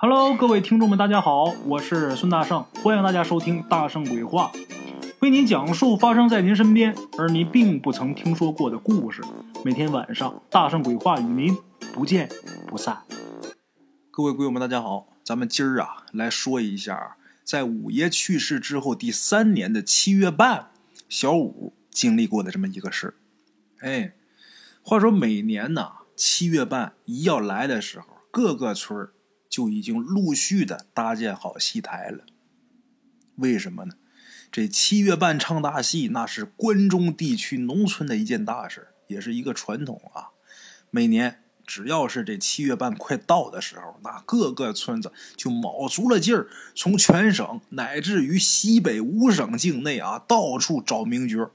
Hello，各位听众们，大家好，我是孙大圣，欢迎大家收听《大圣鬼话》，为您讲述发生在您身边而您并不曾听说过的故事。每天晚上，《大圣鬼话》与您不见不散。各位鬼友们，大家好，咱们今儿啊来说一下，在五爷去世之后第三年的七月半，小五经历过的这么一个事儿。哎，话说每年呢七月半一要来的时候，各个村儿。就已经陆续的搭建好戏台了。为什么呢？这七月半唱大戏，那是关中地区农村的一件大事，也是一个传统啊。每年只要是这七月半快到的时候，那各个村子就卯足了劲儿，从全省乃至于西北五省境内啊，到处找名角。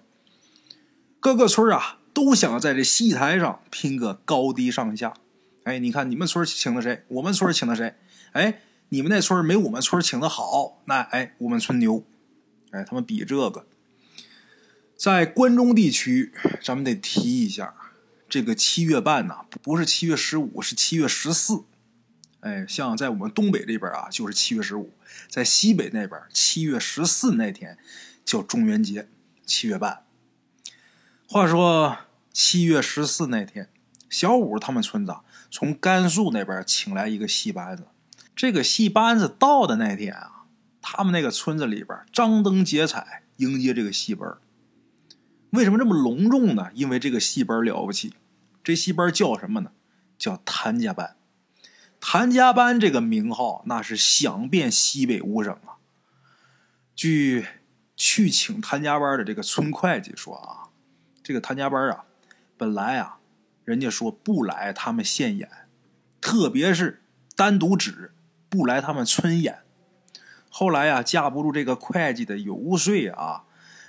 各个村啊，都想在这戏台上拼个高低上下。哎，你看你们村请的谁？我们村请的谁？哎，你们那村没我们村请的好，那哎，我们村牛。哎，他们比这个。在关中地区，咱们得提一下，这个七月半呐，不是七月十五，是七月十四。哎，像在我们东北这边啊，就是七月十五；在西北那边，七月十四那天叫中元节，七月半。话说七月十四那天，小五他们村子。从甘肃那边请来一个戏班子，这个戏班子到的那天啊，他们那个村子里边张灯结彩迎接这个戏班。为什么这么隆重呢？因为这个戏班了不起，这戏班叫什么呢？叫谭家班。谭家班这个名号那是响遍西北五省啊。据去请谭家班的这个村会计说啊，这个谭家班啊，本来啊。人家说不来他们县演，特别是单独指不来他们村演。后来呀，架不住这个会计的游说啊，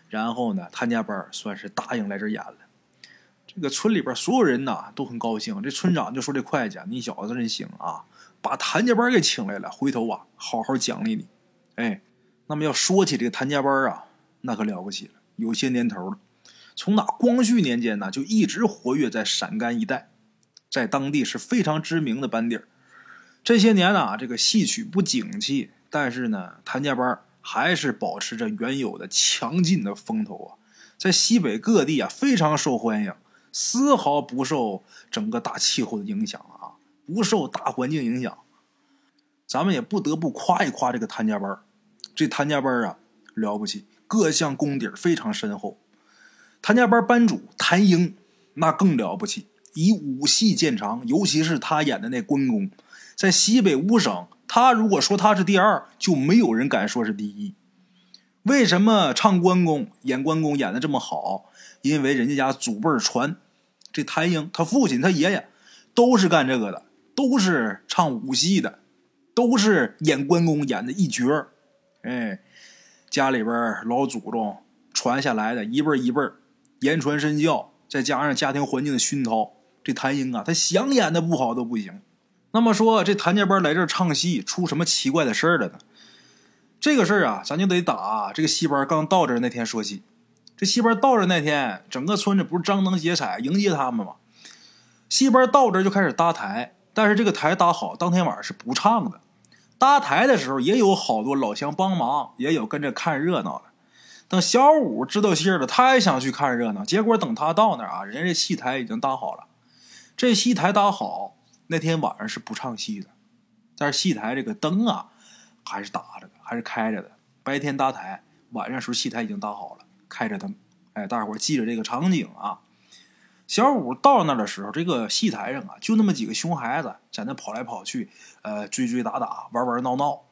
然后呢，谭家班算是答应来这演了。这个村里边所有人呐都很高兴。这村长就说：“这会计，你小子真行啊，把谭家班给请来了，回头啊好好奖励你。”哎，那么要说起这个谭家班啊，那可了不起了，有些年头了。从那光绪年间呢，就一直活跃在陕甘一带，在当地是非常知名的班底儿。这些年呢，这个戏曲不景气，但是呢，谭家班还是保持着原有的强劲的风头啊，在西北各地啊非常受欢迎，丝毫不受整个大气候的影响啊，不受大环境影响。咱们也不得不夸一夸这个谭家班这谭家班啊了不起，各项功底非常深厚。谭家班班主谭英，那更了不起，以武戏见长。尤其是他演的那关公，在西北五省，他如果说他是第二，就没有人敢说是第一。为什么唱关公、演关公演的这么好？因为人家家祖辈传，这谭英他父亲、他爷爷都是干这个的，都是唱武戏的，都是演关公演的一绝。哎，家里边老祖宗传下来的一辈一辈言传身教，再加上家庭环境的熏陶，这谭英啊，他想演的不好都不行。那么说，这谭家班来这儿唱戏，出什么奇怪的事儿了呢？这个事儿啊，咱就得打这个戏班刚到这那天说起。这戏班到这那天，整个村子不是张灯结彩迎接他们吗？戏班到这就开始搭台，但是这个台搭好，当天晚上是不唱的。搭台的时候，也有好多老乡帮忙，也有跟着看热闹的。等小五知道信儿了，他也想去看热闹。结果等他到那儿啊，人家这戏台已经搭好了。这戏台搭好，那天晚上是不唱戏的，但是戏台这个灯啊，还是打着的，还是开着的。白天搭台，晚上时候戏台已经搭好了，开着灯。哎，大伙记着这个场景啊。小五到那儿的时候，这个戏台上啊，就那么几个熊孩子在那跑来跑去，呃，追追打打，玩玩闹闹。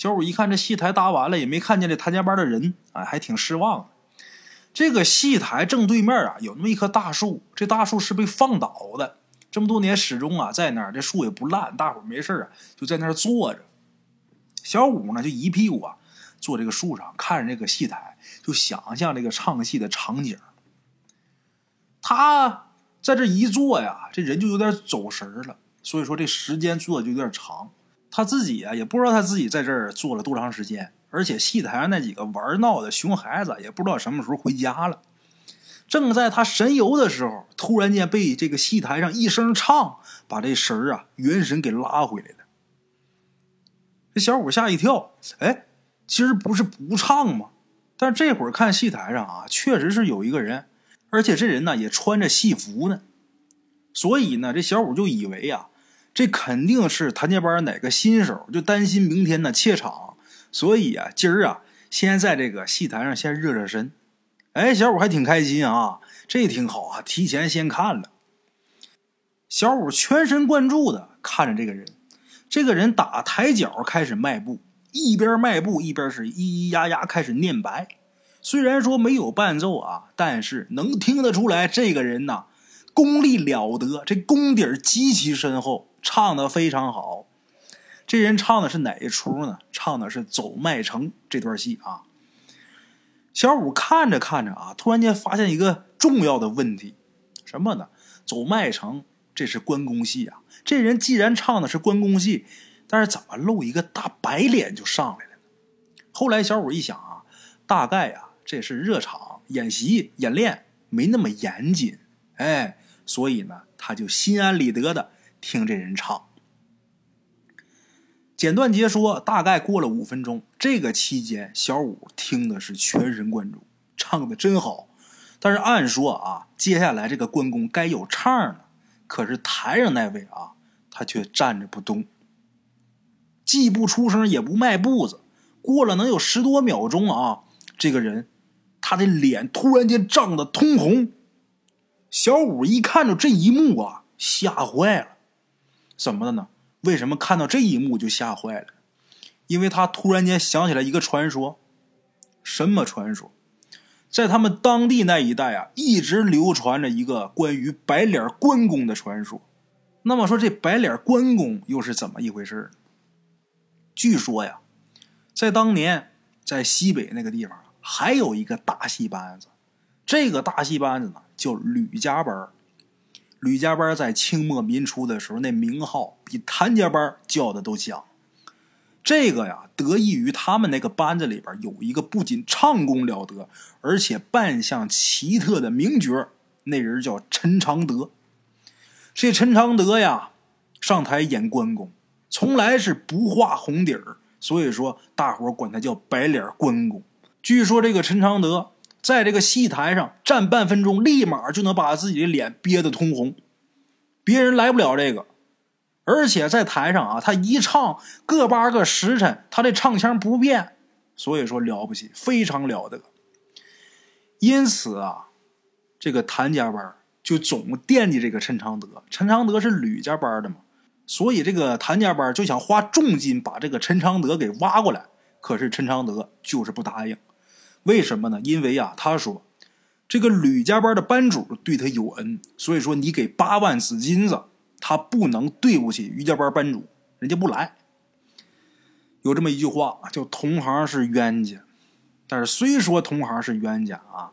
小五一看这戏台搭完了，也没看见这谭家班的人，啊，还挺失望。这个戏台正对面啊，有那么一棵大树，这大树是被放倒的，这么多年始终啊在那儿，这树也不烂，大伙没事啊就在那儿坐着。小五呢就一屁股啊坐这个树上，看着这个戏台，就想象这个唱戏的场景。他在这一坐呀，这人就有点走神了，所以说这时间坐的就有点长。他自己啊，也不知道他自己在这儿坐了多长时间，而且戏台上那几个玩闹的熊孩子也不知道什么时候回家了。正在他神游的时候，突然间被这个戏台上一声唱，把这神啊元神给拉回来了。这小五吓一跳，哎，今儿不是不唱吗？但这会儿看戏台上啊，确实是有一个人，而且这人呢也穿着戏服呢，所以呢，这小五就以为呀，这肯定是谭家班哪个新手，就担心明天呢怯场，所以啊，今儿啊，先在这个戏台上先热热身。哎，小五还挺开心啊，这挺好啊，提前先看了。小五全神贯注的看着这个人，这个人打抬脚开始迈步，一边迈步一边是咿咿呀呀开始念白。虽然说没有伴奏啊，但是能听得出来，这个人呐功力了得，这功底极其深厚，唱的非常好。这人唱的是哪一出呢？唱的是《走麦城》这段戏啊。小五看着看着啊，突然间发现一个重要的问题，什么呢？走麦城，这是关公戏啊。这人既然唱的是关公戏，但是怎么露一个大白脸就上来了呢？后来小五一想啊，大概呀，这是热场演习演练没那么严谨，哎，所以呢，他就心安理得的听这人唱。简短截说，大概过了五分钟。这个期间，小五听的是全神贯注，唱的真好。但是按说啊，接下来这个关公该有唱了，可是台上那位啊，他却站着不动，既不出声，也不迈步子。过了能有十多秒钟啊，这个人他的脸突然间涨得通红。小五一看到这一幕啊，吓坏了。怎么的呢？为什么看到这一幕就吓坏了？因为他突然间想起来一个传说，什么传说？在他们当地那一带啊，一直流传着一个关于白脸关公的传说。那么说，这白脸关公又是怎么一回事？据说呀，在当年在西北那个地方，还有一个大戏班子，这个大戏班子呢叫吕家班吕家班在清末民初的时候，那名号比谭家班叫的都响。这个呀，得益于他们那个班子里边有一个不仅唱功了得，而且扮相奇特的名角那人叫陈常德。这陈常德呀，上台演关公，从来是不画红底儿，所以说大伙管他叫白脸关公。据说这个陈常德。在这个戏台上站半分钟，立马就能把自己的脸憋得通红，别人来不了这个。而且在台上啊，他一唱个八个时辰，他的唱腔不变，所以说了不起，非常了得。因此啊，这个谭家班就总惦记这个陈常德。陈常德是吕家班的嘛，所以这个谭家班就想花重金把这个陈常德给挖过来。可是陈常德就是不答应。为什么呢？因为啊，他说这个吕家班的班主对他有恩，所以说你给八万紫金子，他不能对不起于家班班主，人家不来。有这么一句话叫“同行是冤家”，但是虽说同行是冤家啊，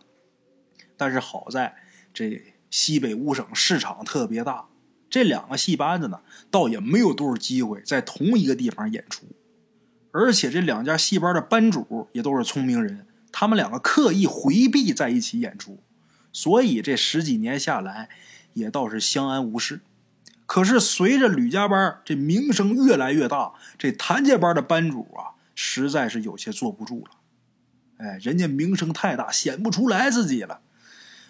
但是好在这西北五省市场特别大，这两个戏班子呢，倒也没有多少机会在同一个地方演出，而且这两家戏班的班主也都是聪明人。他们两个刻意回避在一起演出，所以这十几年下来，也倒是相安无事。可是随着吕家班这名声越来越大，这谭家班的班主啊，实在是有些坐不住了。哎，人家名声太大，显不出来自己了。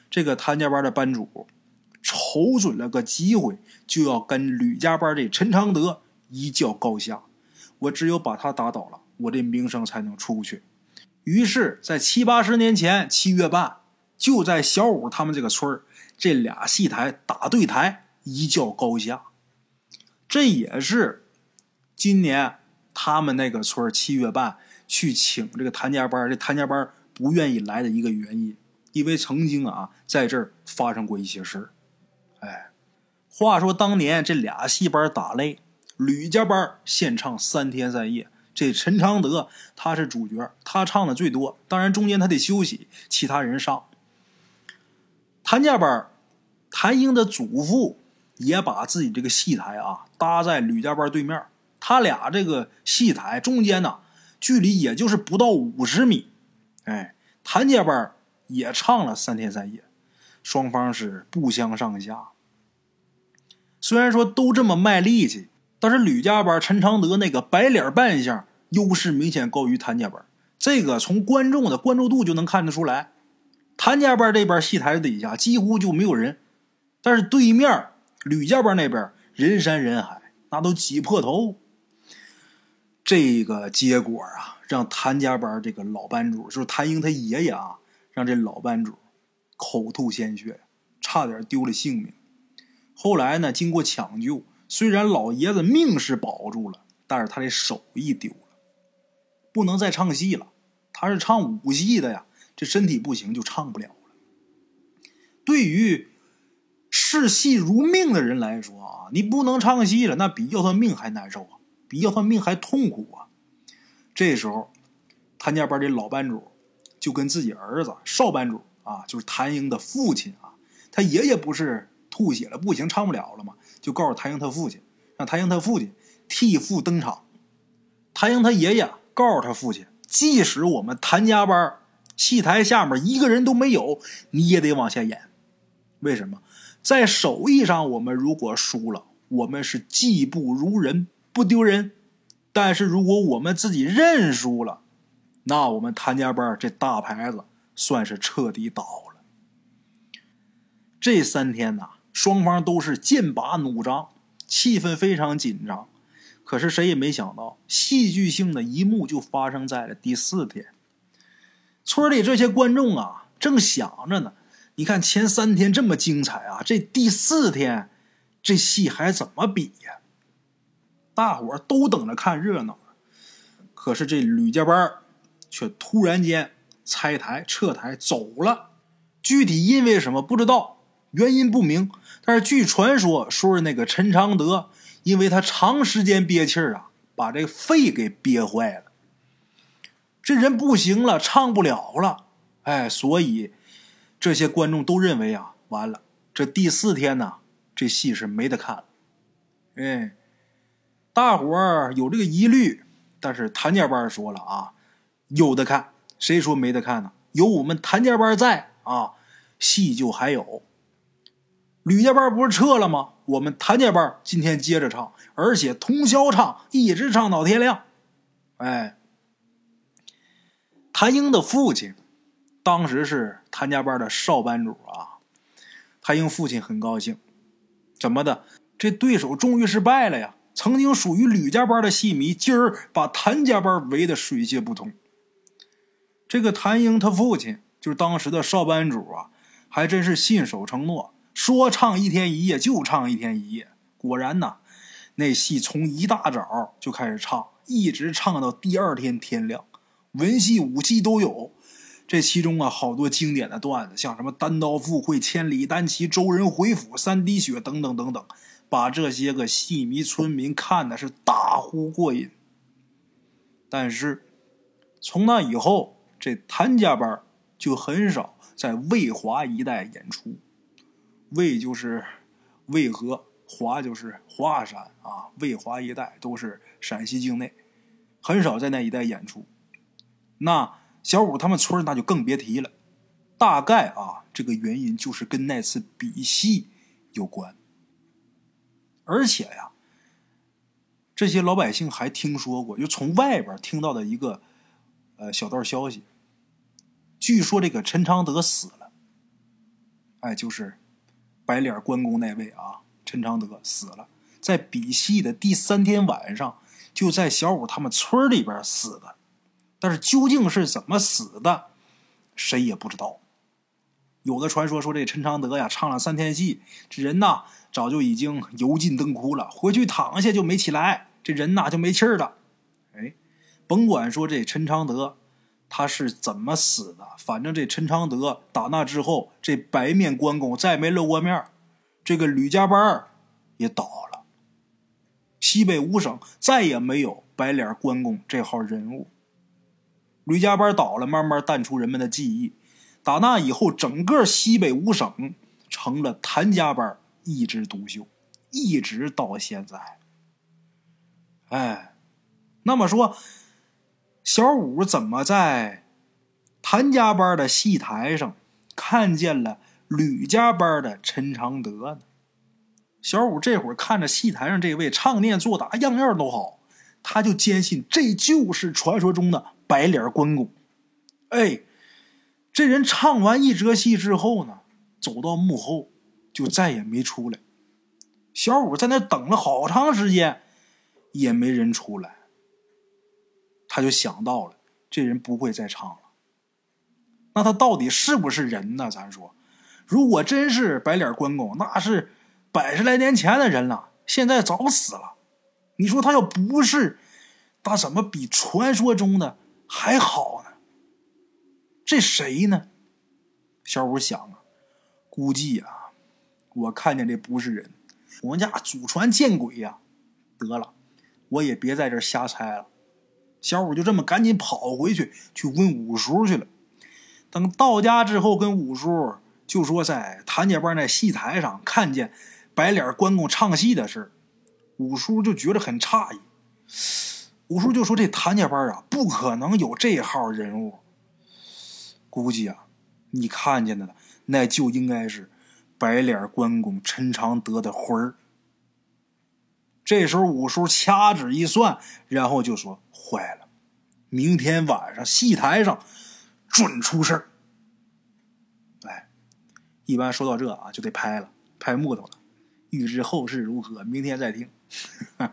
这个谭家班的班主瞅准了个机会，就要跟吕家班这陈昌德一较高下。我只有把他打倒了，我这名声才能出去。于是，在七八十年前七月半，就在小五他们这个村，这俩戏台打对台，一较高下。这也是今年他们那个村七月半去请这个谭家班，这谭家班不愿意来的一个原因，因为曾经啊在这儿发生过一些事儿。哎，话说当年这俩戏班打擂，吕家班献唱三天三夜。这陈昌德他是主角，他唱的最多。当然中间他得休息，其他人上。谭家班，谭英的祖父也把自己这个戏台啊搭在吕家班对面，他俩这个戏台中间呢，距离也就是不到五十米。哎，谭家班也唱了三天三夜，双方是不相上下。虽然说都这么卖力气。但是吕家班陈常德那个白脸扮相优势明显高于谭家班，这个从观众的关注度就能看得出来。谭家班这边戏台底下几乎就没有人，但是对面吕家班那边人山人海，那都挤破头。这个结果啊，让谭家班这个老班主，就是谭英他爷爷啊，让这老班主口吐鲜血，差点丢了性命。后来呢，经过抢救，虽然老爷子命是保住了，但是他的手艺丢了，不能再唱戏了。他是唱武戏的呀。这身体不行就唱不了了。对于视戏如命的人来说啊，你不能唱戏了，那比要他命还难受啊，比要他命还痛苦啊。这时候，谭家班的老班主就跟自己儿子少班主啊，就是谭英的父亲啊，他爷爷不是吐血了，不行唱不了了嘛？就告诉谭英他父亲，让谭英他父亲替父登场。谭英他爷爷告诉他父亲，即使我们谭家班。戏台下面一个人都没有，你也得往下演。为什么？在手艺上，我们如果输了，我们是技不如人，不丢人；但是如果我们自己认输了，那我们谭家班这大牌子算是彻底倒了。这三天呐，双方都是剑拔弩张，气氛非常紧张。可是谁也没想到，戏剧性的一幕就发生在了第四天。村里这些观众啊，正想着呢。你看前三天这么精彩啊，这第四天，这戏还怎么比呀？大伙都等着看热闹。可是这吕家班却突然间拆台撤台走了。具体因为什么不知道，原因不明。但是据传说，说是那个陈常德，因为他长时间憋气儿啊，把这肺给憋坏了。这人不行了，唱不了了，哎，所以这些观众都认为啊，完了，这第四天呢，这戏是没得看了。哎，大伙儿有这个疑虑，但是谭家班说了啊，有的看，谁说没得看呢？有我们谭家班在啊，戏就还有。吕家班不是撤了吗？我们谭家班今天接着唱，而且通宵唱，一直唱到天亮。哎。谭英的父亲，当时是谭家班的少班主啊。谭英父亲很高兴，怎么的？这对手终于是败了呀！曾经属于吕家班的戏迷，今儿把谭家班围得水泄不通。这个谭英他父亲就是当时的少班主啊，还真是信守承诺，说唱一天一夜就唱一天一夜。果然呐，那戏从一大早就开始唱，一直唱到第二天天亮。文戏武戏都有，这其中啊，好多经典的段子，像什么单刀赴会、千里单骑、周人回府、三滴血等等等等，把这些个戏迷村民看的是大呼过瘾。但是从那以后，这谭家班就很少在渭华一带演出。渭就是渭河，华就是华山啊，渭华一带都是陕西境内，很少在那一带演出。那小五他们村那就更别提了，大概啊，这个原因就是跟那次比戏有关。而且呀，这些老百姓还听说过，就从外边听到的一个呃小道消息，据说这个陈昌德死了。哎，就是白脸关公那位啊，陈昌德死了，在比戏的第三天晚上，就在小五他们村里边死的。但是究竟是怎么死的，谁也不知道。有的传说说这陈昌德呀，唱了三天戏，这人呐早就已经油尽灯枯了，回去躺下就没起来，这人呐就没气儿了。哎，甭管说这陈昌德他是怎么死的，反正这陈昌德打那之后，这白面关公再没露过面，这个吕家班也倒了，西北五省再也没有白脸关公这号人物。吕家班倒了，慢慢淡出人们的记忆。打那以后，整个西北五省成了谭家班一枝独秀，一直到现在。哎，那么说，小五怎么在谭家班的戏台上看见了吕家班的陈常德呢？小五这会儿看着戏台上这位唱念做打，样样都好，他就坚信这就是传说中的白脸关公。哎，这人唱完一折戏之后呢，走到幕后就再也没出来。小五在那等了好长时间，也没人出来。他就想到了，这人不会再唱了。那他到底是不是人呢？咱说，如果真是白脸关公，那是。百十来年前的人了，现在早死了。你说他要不是，他怎么比传说中的还好呢？这谁呢？小五想啊，估计啊，我看见这不是人，我们家祖传见鬼呀！得了，我也别在这瞎猜了。小五就这么赶紧跑回去去问五叔去了。等到家之后，跟五叔就说在谭家班那戏台上看见。白脸关公唱戏的事五叔就觉得很诧异。五叔就说：“这谭家班啊，不可能有这号人物。估计啊，你看见的，那就应该是白脸关公陈常德的魂儿。”这时候五叔掐指一算，然后就说：“坏了，明天晚上戏台上准出事儿。”哎，一般说到这啊，就得拍了，拍木头了。欲知后事如何，明天再听。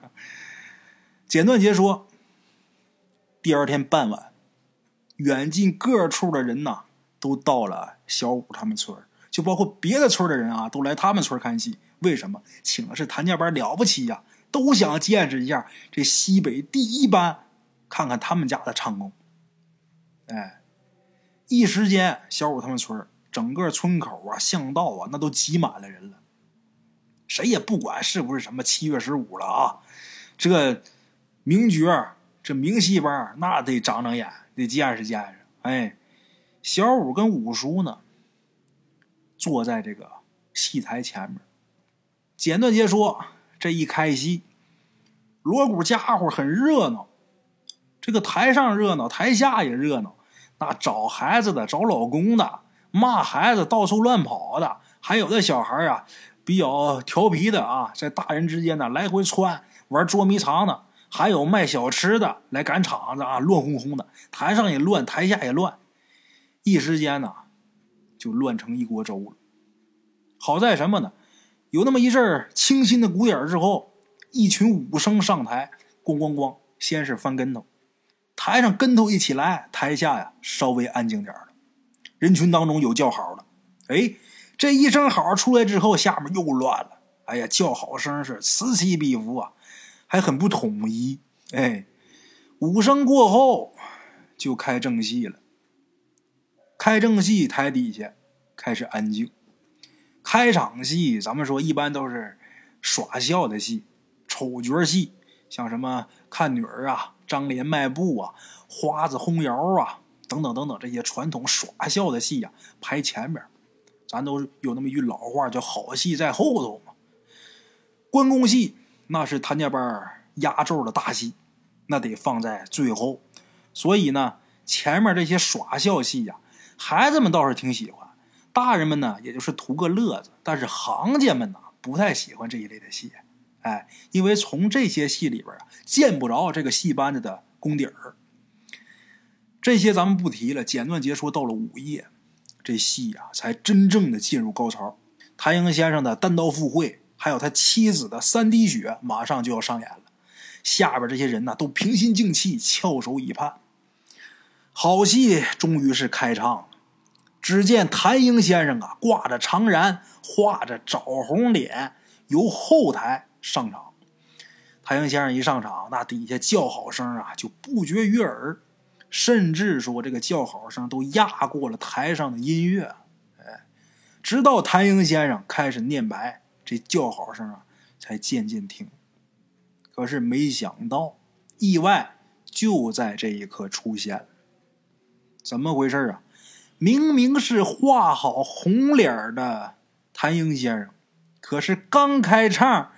简短截说。第二天傍晚，远近各处的人呐，都到了小五他们村就包括别的村的人啊，都来他们村看戏。为什么？请的是谭家班，了不起呀，都想见识一下这西北第一班，看看他们家的唱功。哎，一时间，小五他们村整个村口啊、巷道啊，那都挤满了人了。谁也不管是不是什么七月十五了啊！这名角这明戏班那得长长眼，得见识见识。哎，小五跟五叔呢，坐在这个戏台前面。简短截说，这一开戏，锣鼓家伙很热闹。这个台上热闹，台下也热闹。那找孩子的，找老公的，骂孩子到处乱跑的，还有的小孩啊。比较调皮的啊，在大人之间呢来回窜玩捉迷藏的，还有卖小吃的来赶场子啊，乱哄哄的，台上也乱，台下也乱，一时间呢就乱成一锅粥了。好在什么呢？有那么一阵清新的鼓点之后，一群武生上台，咣咣咣，先是翻跟头，台上跟头一起来，台下呀稍微安静点了，人群当中有叫好的，哎。这一声好出来之后，下面又乱了。哎呀，叫好声是此起彼伏啊，还很不统一。哎，五声过后就开正戏了。开正戏，台底下开始安静。开场戏，咱们说一般都是耍笑的戏，丑角戏，像什么看女儿啊、张连卖布啊、花子轰窑啊等等等等这些传统耍笑的戏呀，排前面。咱都有那么一句老话，叫“好戏在后头”嘛。关公戏那是谭家班压轴的大戏，那得放在最后。所以呢，前面这些耍笑戏呀，孩子们倒是挺喜欢，大人们呢也就是图个乐子。但是行家们呢不太喜欢这一类的戏，哎，因为从这些戏里边啊见不着这个戏班子的功底儿。这些咱们不提了，简短截说到了午夜。这戏呀，才真正的进入高潮。谭英先生的单刀赴会，还有他妻子的三滴血，马上就要上演了。下边这些人呢，都平心静气，翘首以盼。好戏终于是开唱了。只见谭英先生啊，挂着长髯，画着枣红脸，由后台上场。谭英先生一上场，那底下叫好声啊，就不绝于耳。甚至说，这个叫好声都压过了台上的音乐，哎，直到谭英先生开始念白，这叫好声啊才渐渐停。可是没想到，意外就在这一刻出现。怎么回事啊？明明是画好红脸的谭英先生，可是刚开唱，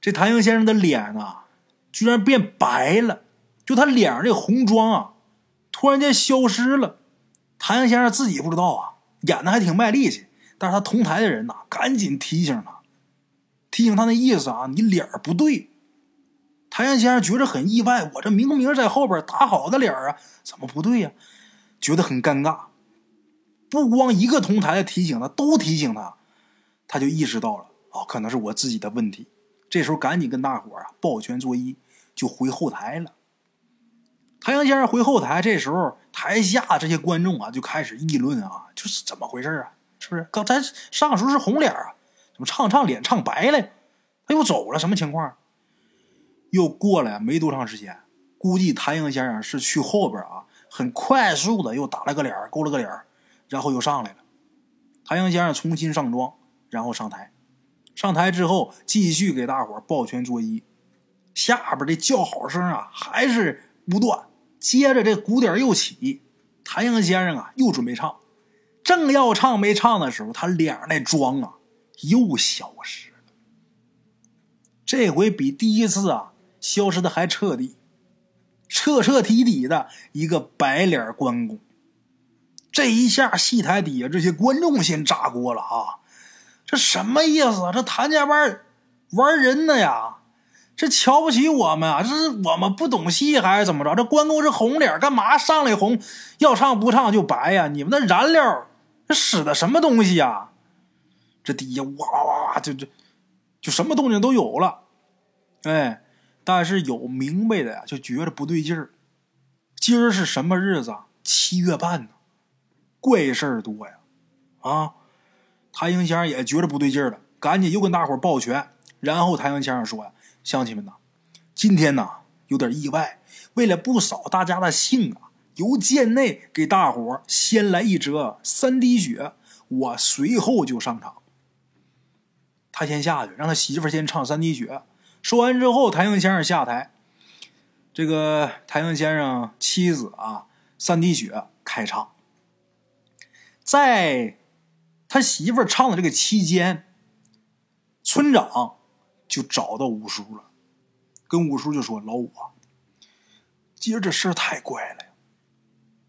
这谭英先生的脸啊，居然变白了。就他脸上这红妆啊，突然间消失了。谭英先生自己不知道啊，演的还挺卖力气。但是他同台的人呐，赶紧提醒他，提醒他那意思啊，你脸儿不对。太阳先生觉着很意外，我这明明在后边打好的脸儿啊，怎么不对呀？觉得很尴尬。不光一个同台的提醒他，都提醒他，他就意识到了啊，可能是我自己的问题。这时候赶紧跟大伙儿啊抱拳作揖，就回后台了。太阳先生回后台，这时候台下这些观众啊就开始议论啊，就是怎么回事啊？是不是刚才上时候是红脸啊？怎么唱唱脸唱白了？他又走了，什么情况？又过了没多长时间，估计谭先生是去后边啊，很快速的又打了个脸，勾了个脸，然后又上来了。谭先生重新上妆，然后上台。上台之后，继续给大伙抱拳作揖。下边的叫好声啊，还是不断。接着这鼓点又起，谭阳先生啊又准备唱，正要唱没唱的时候，他脸上那妆啊又消失了。这回比第一次啊消失的还彻底，彻彻底底的一个白脸关公。这一下，戏台底下这些观众先炸锅了啊！这什么意思？这谭家班玩人呢呀？这瞧不起我们啊？这是我们不懂戏还是怎么着？这关公是红脸，干嘛上来红？要唱不唱就白呀？你们那燃料这使的什么东西呀？这底下哇哇哇，就就就什么动静都有了。哎，但是有明白的呀，就觉得不对劲儿。今儿是什么日子？七月半呢，怪事儿多呀！啊，谭英先生也觉得不对劲了，赶紧又跟大伙抱拳。然后谭英先生说呀。乡亲们呐，今天呐有点意外，为了不扫大家的兴啊，由贱内给大伙先来一折三滴血，我随后就上场。他先下去，让他媳妇先唱三滴血。说完之后，谭英先生下台，这个谭英先生妻子啊，三滴血开唱。在他媳妇儿唱的这个期间，村长。就找到五叔了，跟五叔就说：“老五，今儿这事儿太怪了，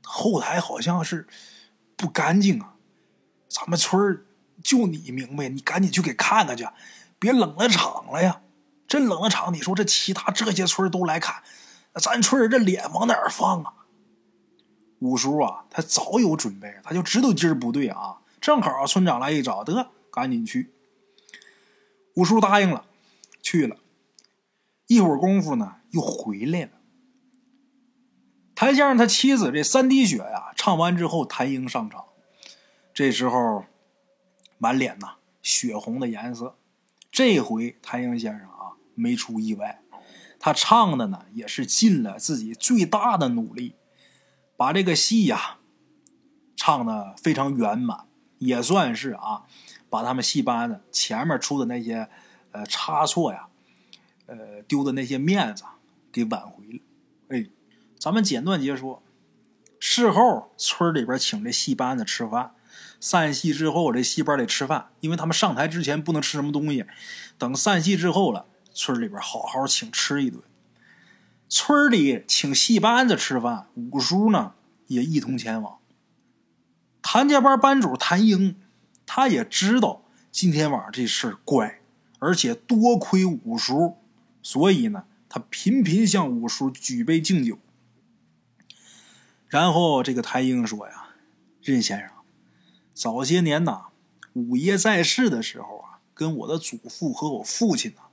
后台好像是不干净啊。咱们村儿就你明白，你赶紧去给看看去，别冷了场了呀！真冷了场，你说这其他这些村都来看，咱村人这脸往哪儿放啊？”五叔啊，他早有准备，他就知道今儿不对啊。正好村长来一找，得赶紧去。五叔答应了。去了一会儿功夫呢，又回来了。谭先生他妻子这三滴血呀，唱完之后，谭英上场。这时候满脸呐血红的颜色。这回谭英先生啊没出意外，他唱的呢也是尽了自己最大的努力，把这个戏呀唱的非常圆满，也算是啊把他们戏班子前面出的那些。呃，差错呀，呃，丢的那些面子给挽回了。哎，咱们简短结说，事后村里边请这戏班子吃饭，散戏之后这戏班得吃饭，因为他们上台之前不能吃什么东西。等散戏之后了，村里边好好请吃一顿。村里请戏班子吃饭，五叔呢也一同前往。谭家班班主谭英，他也知道今天晚上这事儿怪。而且多亏五叔，所以呢，他频频向五叔举杯敬酒。然后这个谭英说呀：“任先生，早些年呐，五爷在世的时候啊，跟我的祖父和我父亲呐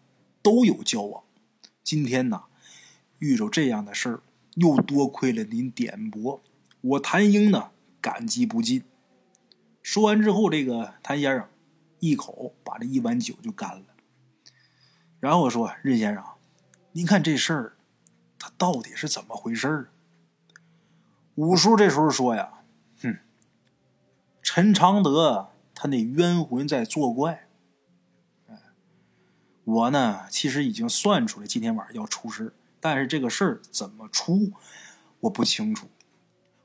都有交往。今天呐，遇着这样的事儿，又多亏了您点拨，我谭英呢感激不尽。”说完之后，这个谭先生一口把这一碗酒就干了。然后我说：“任先生，您看这事儿，他到底是怎么回事儿？”五叔这时候说：“呀，哼，陈常德他那冤魂在作怪。我呢，其实已经算出来今天晚上要出事但是这个事儿怎么出，我不清楚。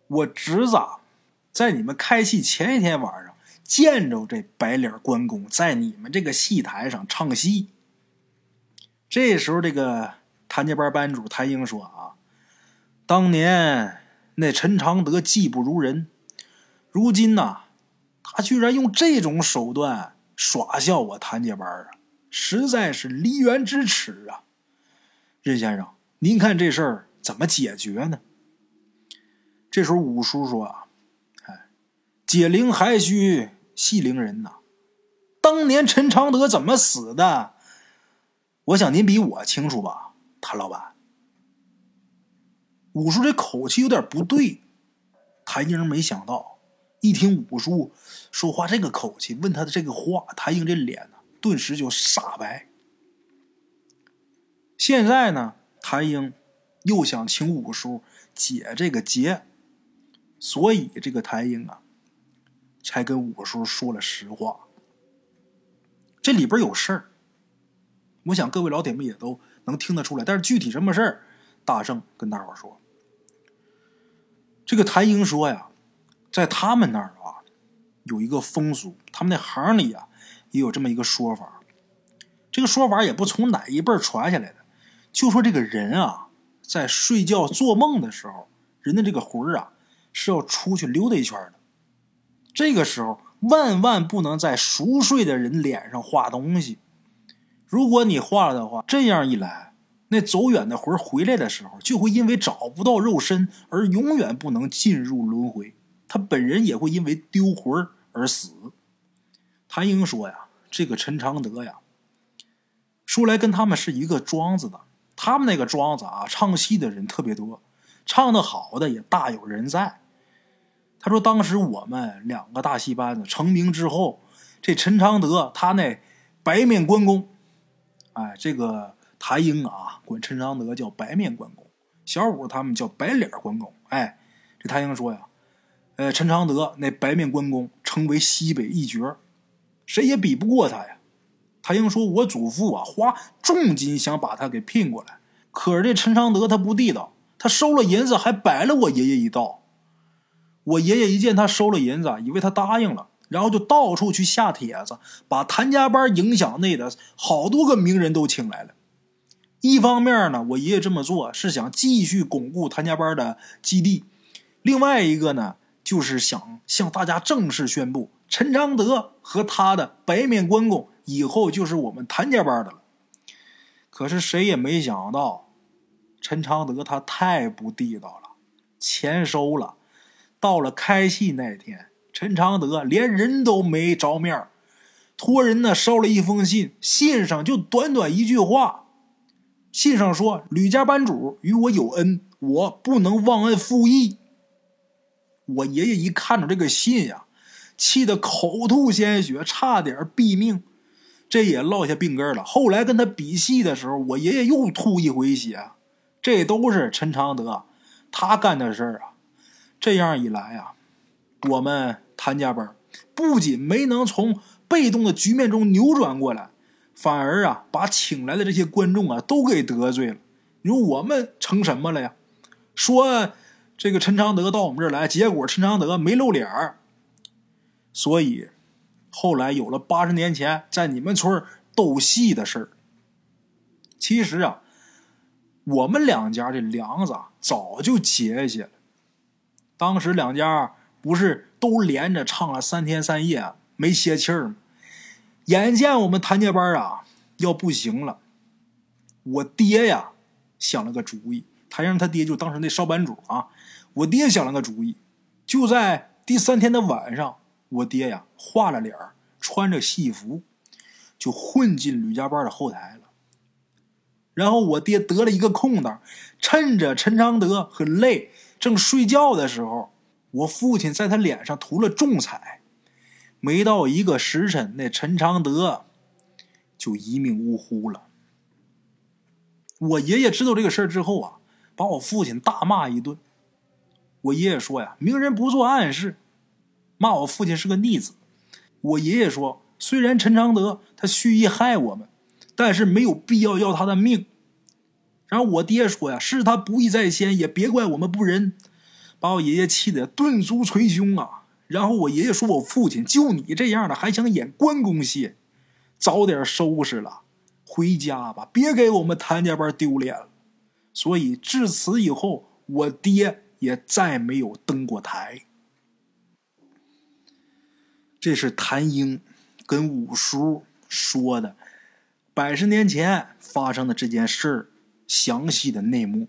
我侄子在你们开戏前一天晚上见着这白脸关公在你们这个戏台上唱戏。”这时候，这个谭家班班主谭英说：“啊，当年那陈常德技不如人，如今呐，他居然用这种手段耍笑我谭家班啊！实在是梨园之耻啊！任先生，您看这事儿怎么解决呢？这时候五叔说啊，解铃还须系铃人呐。当年陈常德怎么死的？我想您比我清楚吧，谭老板。五叔这口气有点不对，谭英没想到，一听五叔说话这个口气，问他的这个话，谭英这脸呢，顿时就煞白。现在呢，谭英又想请五叔解这个结，所以这个谭英啊，才跟五叔说了实话。这里边有事儿，我想各位老铁们也都能听得出来。但是具体什么事儿，大圣跟大伙说。这个谭英说呀，在他们那儿啊，有一个风俗，他们那行里啊也有这么一个说法。这个说法也不从哪一辈传下来的，就说这个人啊，在睡觉做梦的时候，人的这个魂儿啊是要出去溜达一圈的。这个时候。万万不能在熟睡的人脸上画东西。如果你画了的话，这样一来，那走远的魂回来的时候，就会因为找不到肉身而永远不能进入轮回。他本人也会因为丢魂而死。谭英说呀：“这个陈常德呀，说来跟他们是一个庄子的。他们那个庄子啊，唱戏的人特别多，唱的好的也大有人在。”他说：“当时我们两个大戏班子成名之后，这陈常德他那白面关公，哎，这个谭英啊，管陈常德叫白面关公，小五他们叫白脸关公。哎，这谭英说呀，呃，陈常德那白面关公称为西北一绝，谁也比不过他呀。谭英说，我祖父啊，花重金想把他给聘过来，可是这陈常德他不地道，他收了银子还摆了我爷爷一道。”我爷爷一见他收了银子，以为他答应了，然后就到处去下帖子，把谭家班影响内的好多个名人都请来了。一方面呢，我爷爷这么做是想继续巩固谭家班的基地；另外一个呢，就是想向大家正式宣布，陈昌德和他的白面关公以后就是我们谭家班的了。可是谁也没想到，陈昌德他太不地道了，钱收了。到了开戏那天，陈常德连人都没着面托人呢捎了一封信，信上就短短一句话，信上说：“吕家班主与我有恩，我不能忘恩负义。”我爷爷一看着这个信呀，气得口吐鲜血，差点毙命，这也落下病根了。后来跟他比戏的时候，我爷爷又吐一回血，这都是陈常德他干的事儿啊。这样一来啊，我们谭家班不仅没能从被动的局面中扭转过来，反而啊，把请来的这些观众啊都给得罪了。你说我们成什么了呀？说这个陈常德到我们这儿来，结果陈常德没露脸儿，所以后来有了八十年前在你们村斗戏的事儿。其实啊，我们两家这梁子啊早就结下了。当时两家不是都连着唱了三天三夜没歇气儿吗？眼见我们谭家班啊要不行了，我爹呀想了个主意。谭让他爹就当时那烧班主啊，我爹想了个主意，就在第三天的晚上，我爹呀化了脸穿着戏服，就混进吕家班的后台了。然后我爹得了一个空档，趁着陈昌德很累。正睡觉的时候，我父亲在他脸上涂了重彩，没到一个时辰，那陈常德就一命呜呼了。我爷爷知道这个事儿之后啊，把我父亲大骂一顿。我爷爷说呀：“明人不做暗事，骂我父亲是个逆子。”我爷爷说：“虽然陈常德他蓄意害我们，但是没有必要要他的命。”然后我爹说呀：“是他不义在先，也别怪我们不仁。”把我爷爷气得顿足捶胸啊！然后我爷爷说：“我父亲就你这样的，还想演关公戏，早点收拾了，回家吧，别给我们谭家班丢脸了。”所以至此以后，我爹也再没有登过台。这是谭英跟五叔说的百十年前发生的这件事儿详细的内幕。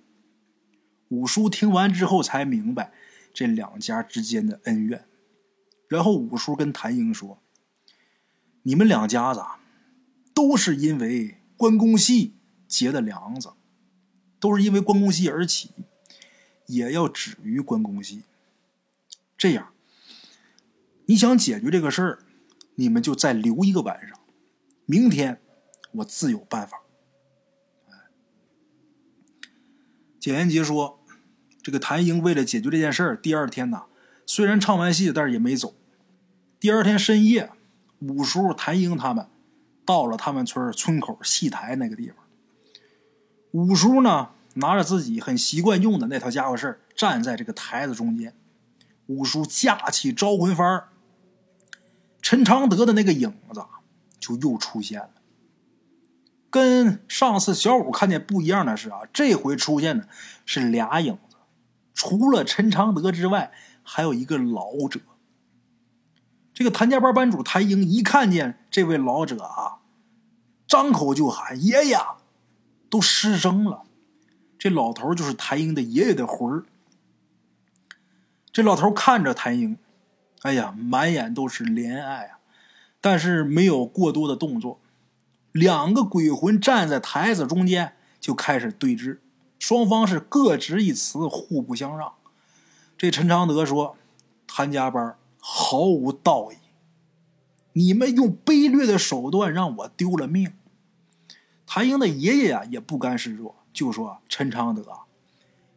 五叔听完之后才明白这两家之间的恩怨，然后五叔跟谭英说：“你们两家子都是因为关公戏结的梁子，都是因为关公戏而起，也要止于关公戏。这样，你想解决这个事儿，你们就再留一个晚上，明天。”我自有办法。简言杰说：“这个谭英为了解决这件事儿，第二天呢，虽然唱完戏，但是也没走。第二天深夜，五叔、谭英他们到了他们村村口戏台那个地方。五叔呢，拿着自己很习惯用的那套家伙事儿，站在这个台子中间。五叔架起招魂幡，陈昌德的那个影子就又出现了。”跟上次小五看见不一样的是啊，这回出现的是俩影子，除了陈昌德之外，还有一个老者。这个谭家班班主谭英一看见这位老者啊，张口就喊爷爷，都失声了。这老头就是谭英的爷爷的魂儿。这老头看着谭英，哎呀，满眼都是怜爱啊，但是没有过多的动作。两个鬼魂站在台子中间，就开始对峙，双方是各执一词，互不相让。这陈昌德说：“谭家班毫无道义，你们用卑劣的手段让我丢了命。”谭英的爷爷呀也不甘示弱，就说：“陈昌德，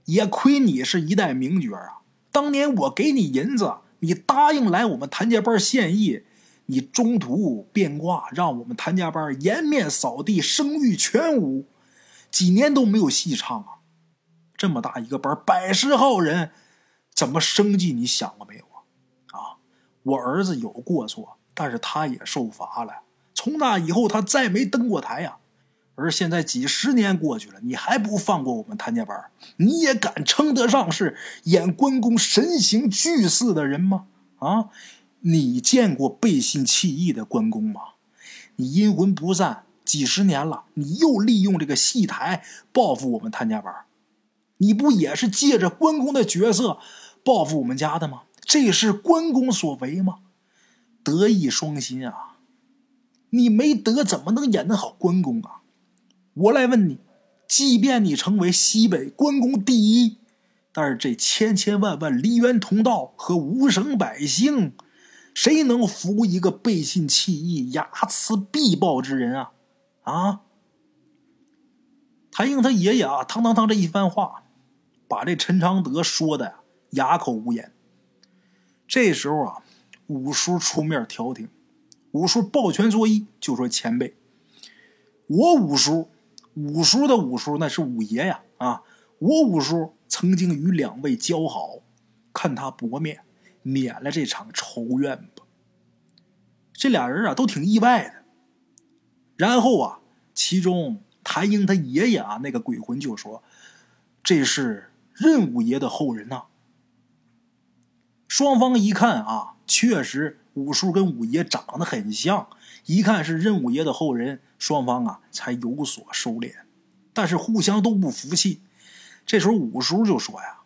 也亏你是一代名角啊！当年我给你银子，你答应来我们谭家班献艺。”你中途变卦，让我们谭家班颜面扫地，声誉全无，几年都没有戏唱啊！这么大一个班，百十号人，怎么生计？你想过没有啊？啊！我儿子有过错，但是他也受罚了。从那以后，他再没登过台呀。而现在几十年过去了，你还不放过我们谭家班？你也敢称得上是演关公神形巨似的人吗？啊！你见过背信弃义的关公吗？你阴魂不散几十年了，你又利用这个戏台报复我们谭家班，你不也是借着关公的角色报复我们家的吗？这是关公所为吗？德艺双馨啊！你没德怎么能演得好关公啊？我来问你，即便你成为西北关公第一，但是这千千万万梨园同道和无省百姓。谁能服一个背信弃义、睚眦必报之人啊？啊！谭英他爷爷啊，堂堂堂这一番话，把这陈昌德说的哑口无言。这时候啊，五叔出面调停，五叔抱拳作揖，就说：“前辈，我五叔，五叔的五叔那是五爷呀！啊，我五叔曾经与两位交好，看他薄面。”免了这场仇怨吧。这俩人啊都挺意外的。然后啊，其中谭英他爷爷啊那个鬼魂就说：“这是任五爷的后人呐。”双方一看啊，确实五叔跟五爷长得很像，一看是任五爷的后人，双方啊才有所收敛，但是互相都不服气。这时候五叔就说呀：“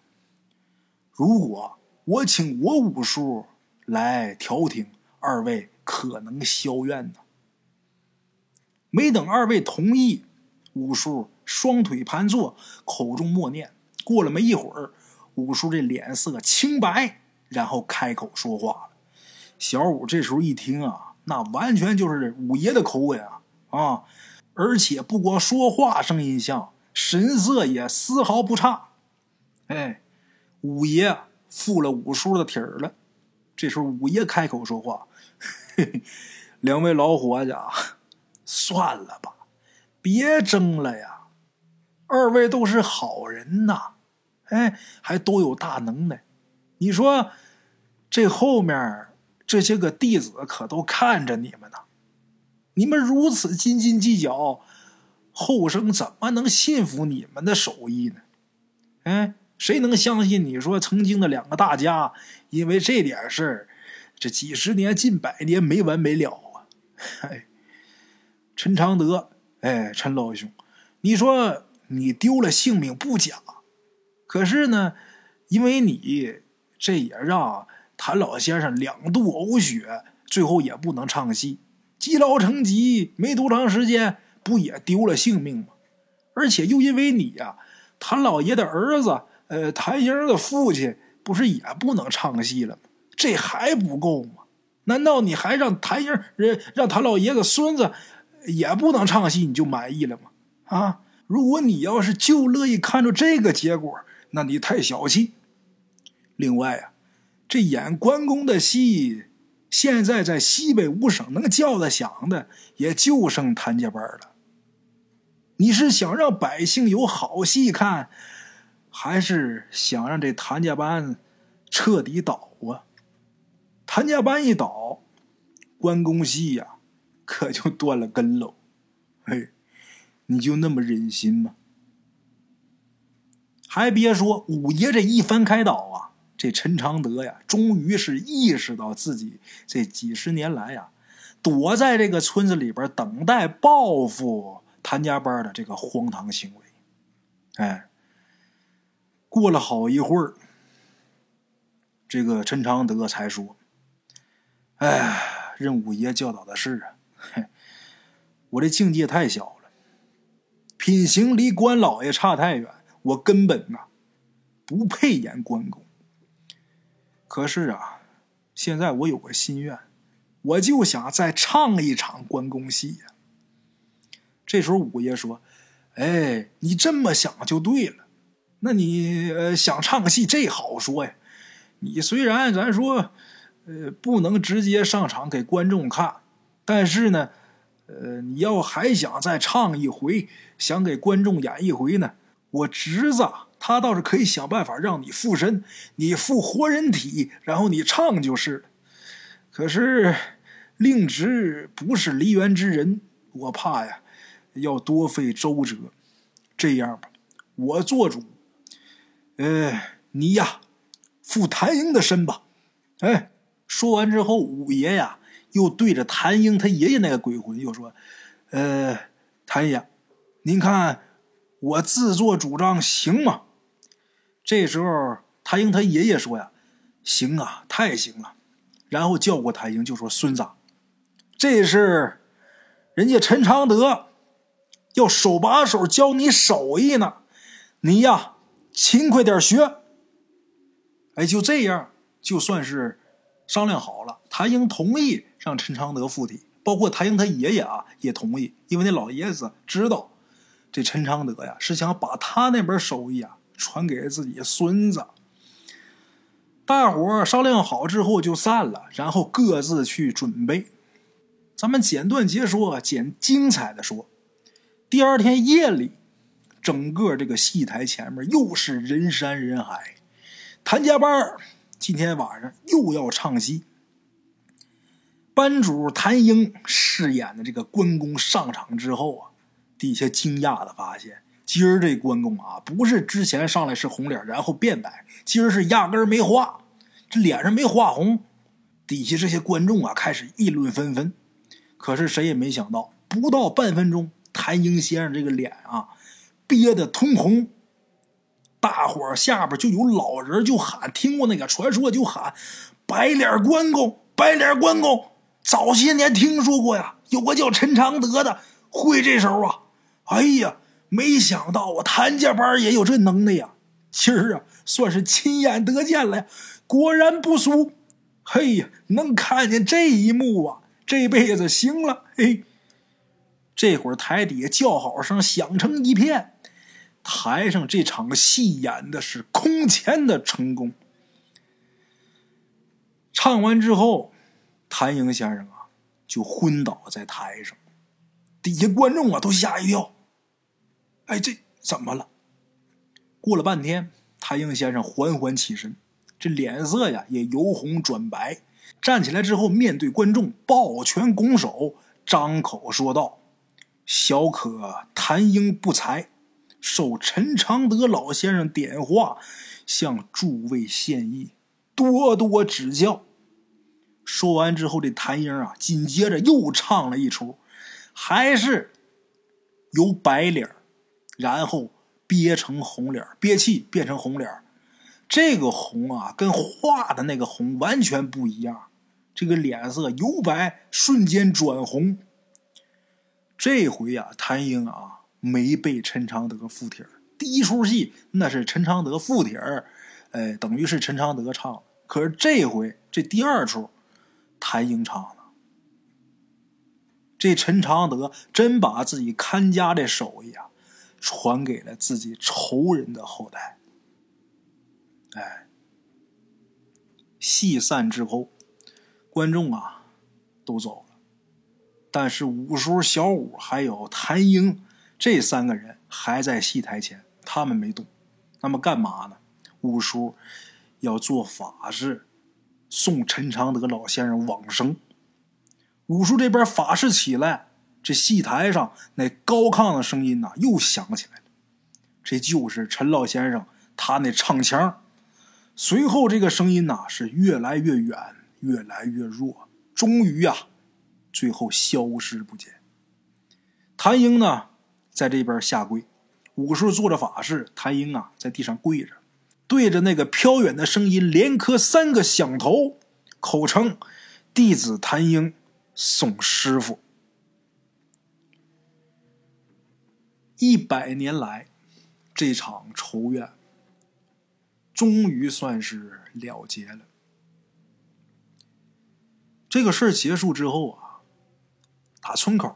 如果……”我请我五叔来调停，二位可能消怨呢。没等二位同意，五叔双腿盘坐，口中默念。过了没一会儿，五叔这脸色清白，然后开口说话了。小五这时候一听啊，那完全就是五爷的口吻啊啊！而且不光说话声音像，神色也丝毫不差。哎，五爷。附了五叔的体儿了，这时候五爷开口说话：“嘿嘿，两位老伙计，算了吧，别争了呀。二位都是好人呐，哎，还都有大能耐。你说这后面这些个弟子可都看着你们呢。你们如此斤斤计较，后生怎么能信服你们的手艺呢？哎。”谁能相信你说曾经的两个大家，因为这点事儿，这几十年、近百年没完没了啊？哎，陈常德哎，陈老兄，你说你丢了性命不假，可是呢，因为你这也让谭老先生两度呕血，最后也不能唱戏，积劳成疾，没多长时间，不也丢了性命吗？而且又因为你呀，谭老爷的儿子，呃，谭英的父亲，不是也不能唱戏了吗？这还不够吗？难道你还让谭英，让谭老爷子孙子也不能唱戏，你就满意了吗？啊！如果你要是就乐意看着这个结果，那你太小气。另外啊，这演关公的戏，现在在西北五省能叫得响的，也就剩谭家班了。你是想让百姓有好戏看，还是想让这谭家班彻底倒啊？谭家班一倒，关公戏呀，可就断了根喽。嘿，你就那么忍心吗？还别说，五爷这一番开导啊，这陈常德呀，终于是意识到自己这几十年来呀，躲在这个村子里边等待报复。谭家班的这个荒唐行为，哎，过了好一会儿，这个陈昌德才说：“哎，任五爷教导的是啊，我这境界太小了，品行离关老爷差太远，我根本呐不配演关公。可是啊，现在我有个心愿，我就想再唱一场关公戏呀。”这时候五爷说：“哎，你这么想就对了。那你呃想唱个戏，这好说呀。你虽然咱说，呃不能直接上场给观众看，但是呢，呃你要还想再唱一回，想给观众演一回呢，我侄子他倒是可以想办法让你附身，你附活人体，然后你唱就是。可是令侄不是梨园之人，我怕呀。”要多费周折，这样吧，我做主，呃，你呀，附谭英的身吧。哎，说完之后，五爷呀，又对着谭英他爷爷那个鬼魂又说：“呃，谭爷，您看我自作主张行吗？”这时候，谭英他爷爷说：“呀，行啊，太行了。”然后叫过谭英就说：“孙子，这是人家陈常德。”要手把手教你手艺呢，你呀勤快点学。哎，就这样，就算是商量好了。谭英同意让陈昌德附体，包括谭英他爷爷啊也同意，因为那老爷子知道这陈昌德呀是想把他那边手艺啊传给自己孙子。大伙商量好之后就散了，然后各自去准备。咱们简短截说，简精彩的说。第二天夜里，整个这个戏台前面又是人山人海。谭家班今天晚上又要唱戏。班主谭英饰演的这个关公上场之后啊，底下惊讶的发现，今儿这关公啊，不是之前上来是红脸，然后变白，今儿是压根儿没画，这脸上没画红。底下这些观众啊，开始议论纷纷。可是谁也没想到，不到半分钟。谭英先生这个脸啊，憋得通红。大伙儿下边就有老人就喊，听过那个传说就喊：“白脸关公，白脸关公。”早些年听说过呀，有个叫陈常德的会这手啊。哎呀，没想到我，谭家班也有这能耐呀。今儿啊，算是亲眼得见了，果然不俗。嘿呀，能看见这一幕啊，这辈子行了。嘿。这会儿台底下叫好声响成一片，台上这场戏演的是空前的成功。唱完之后，谭英先生啊就昏倒在台上，底下观众啊都吓一跳。哎，这怎么了？过了半天，谭英先生缓缓起身，这脸色呀也由红转白，站起来之后面对观众抱拳拱手，张口说道。小可谭英不才，受陈常德老先生点化，向诸位献艺，多多指教。说完之后，这谭英啊，紧接着又唱了一出，还是由白脸，然后憋成红脸，憋气变成红脸。这个红啊，跟画的那个红完全不一样。这个脸色由白瞬间转红。这回呀，谭英啊没被陈昌德附体儿。第一出戏那是陈昌德附体儿，哎，等于是陈昌德唱。可是这回这第二出，谭英唱了。这陈昌德真把自己看家的手艺啊，传给了自己仇人的后代。哎，戏散之后，观众啊都走了，但是五叔、小五还有谭英这三个人还在戏台前，他们没动。那么干嘛呢？五叔要做法事，送陈昌德老先生往生。五叔这边法事起来，这戏台上那高亢的声音呐又响起来了，这就是陈老先生他那唱腔。随后，这个声音呐是越来越远，越来越弱，终于呀，最后消失不见。谭英呢，在这边下跪，武术做着法事，谭英啊在地上跪着，对着那个飘远的声音连磕三个响头，口称：“弟子谭英送师傅。”一百年来，这场仇怨。终于算是了结了。这个事儿结束之后啊，打村口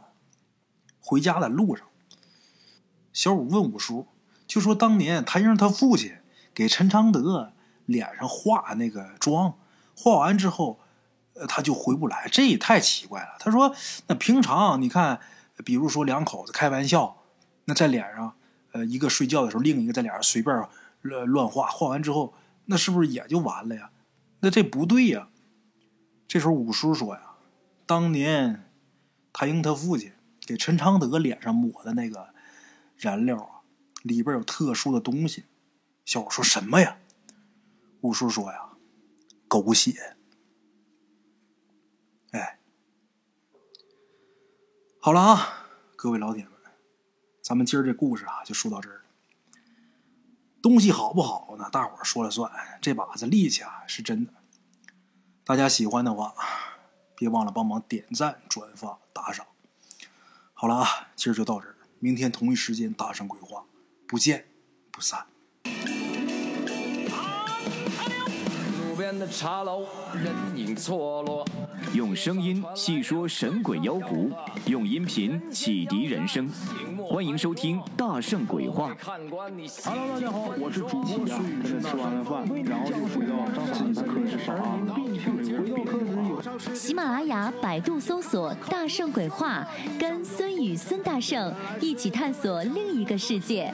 回家的路上，小五问五叔，就说当年谭英他父亲给陈昌德脸上画那个妆，画完之后，呃，他就回不来，这也太奇怪了。他说，那平常你看，比如说两口子开玩笑，那在脸上，呃，一个睡觉的时候，另一个在脸上随便。乱乱画，画完之后，那是不是也就完了呀？那这不对呀。这时候五叔说呀：“当年谭英他父亲给陈昌德脸上抹的那个燃料啊，里边有特殊的东西。”小五说什么呀？五叔说呀：“狗血。”哎，好了啊，各位老铁们，咱们今儿这故事啊，就说到这儿。东西好不好呢？大伙说了算。这把子力气啊，是真的。大家喜欢的话，别忘了帮忙点赞、转发、打赏。好了啊，今儿就到这儿。明天同一时间，达成规划，不见不散。边的茶楼，人影错落。用声音细说神鬼妖狐，用音频启迪人生。欢迎收听《大圣鬼话》。Hello，大家好，我是主播孙宇，吃完了饭，然后就回到自己的课室上啊。喜马拉雅、百度搜索“大圣鬼话”，跟孙宇、孙大圣一起探索另一个世界。